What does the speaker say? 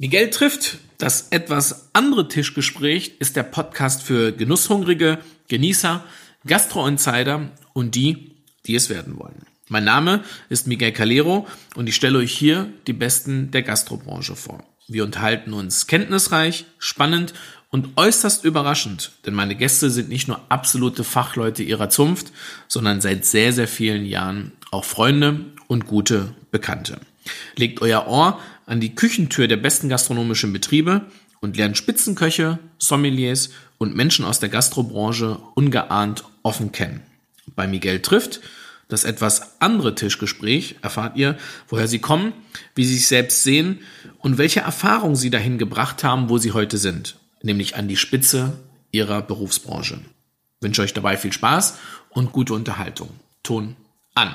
Miguel trifft. Das etwas andere Tischgespräch ist der Podcast für Genusshungrige, Genießer, Gastro-Insider und die, die es werden wollen. Mein Name ist Miguel Calero und ich stelle euch hier die Besten der Gastrobranche vor. Wir unterhalten uns kenntnisreich, spannend und äußerst überraschend, denn meine Gäste sind nicht nur absolute Fachleute ihrer Zunft, sondern seit sehr, sehr vielen Jahren auch Freunde und gute Bekannte. Legt euer Ohr an die Küchentür der besten gastronomischen Betriebe und lernt Spitzenköche, Sommeliers und Menschen aus der Gastrobranche ungeahnt offen kennen. Bei Miguel trifft das etwas andere Tischgespräch erfahrt ihr, woher sie kommen, wie sie sich selbst sehen und welche Erfahrungen sie dahin gebracht haben, wo sie heute sind, nämlich an die Spitze ihrer Berufsbranche. Ich wünsche euch dabei viel Spaß und gute Unterhaltung. Ton an.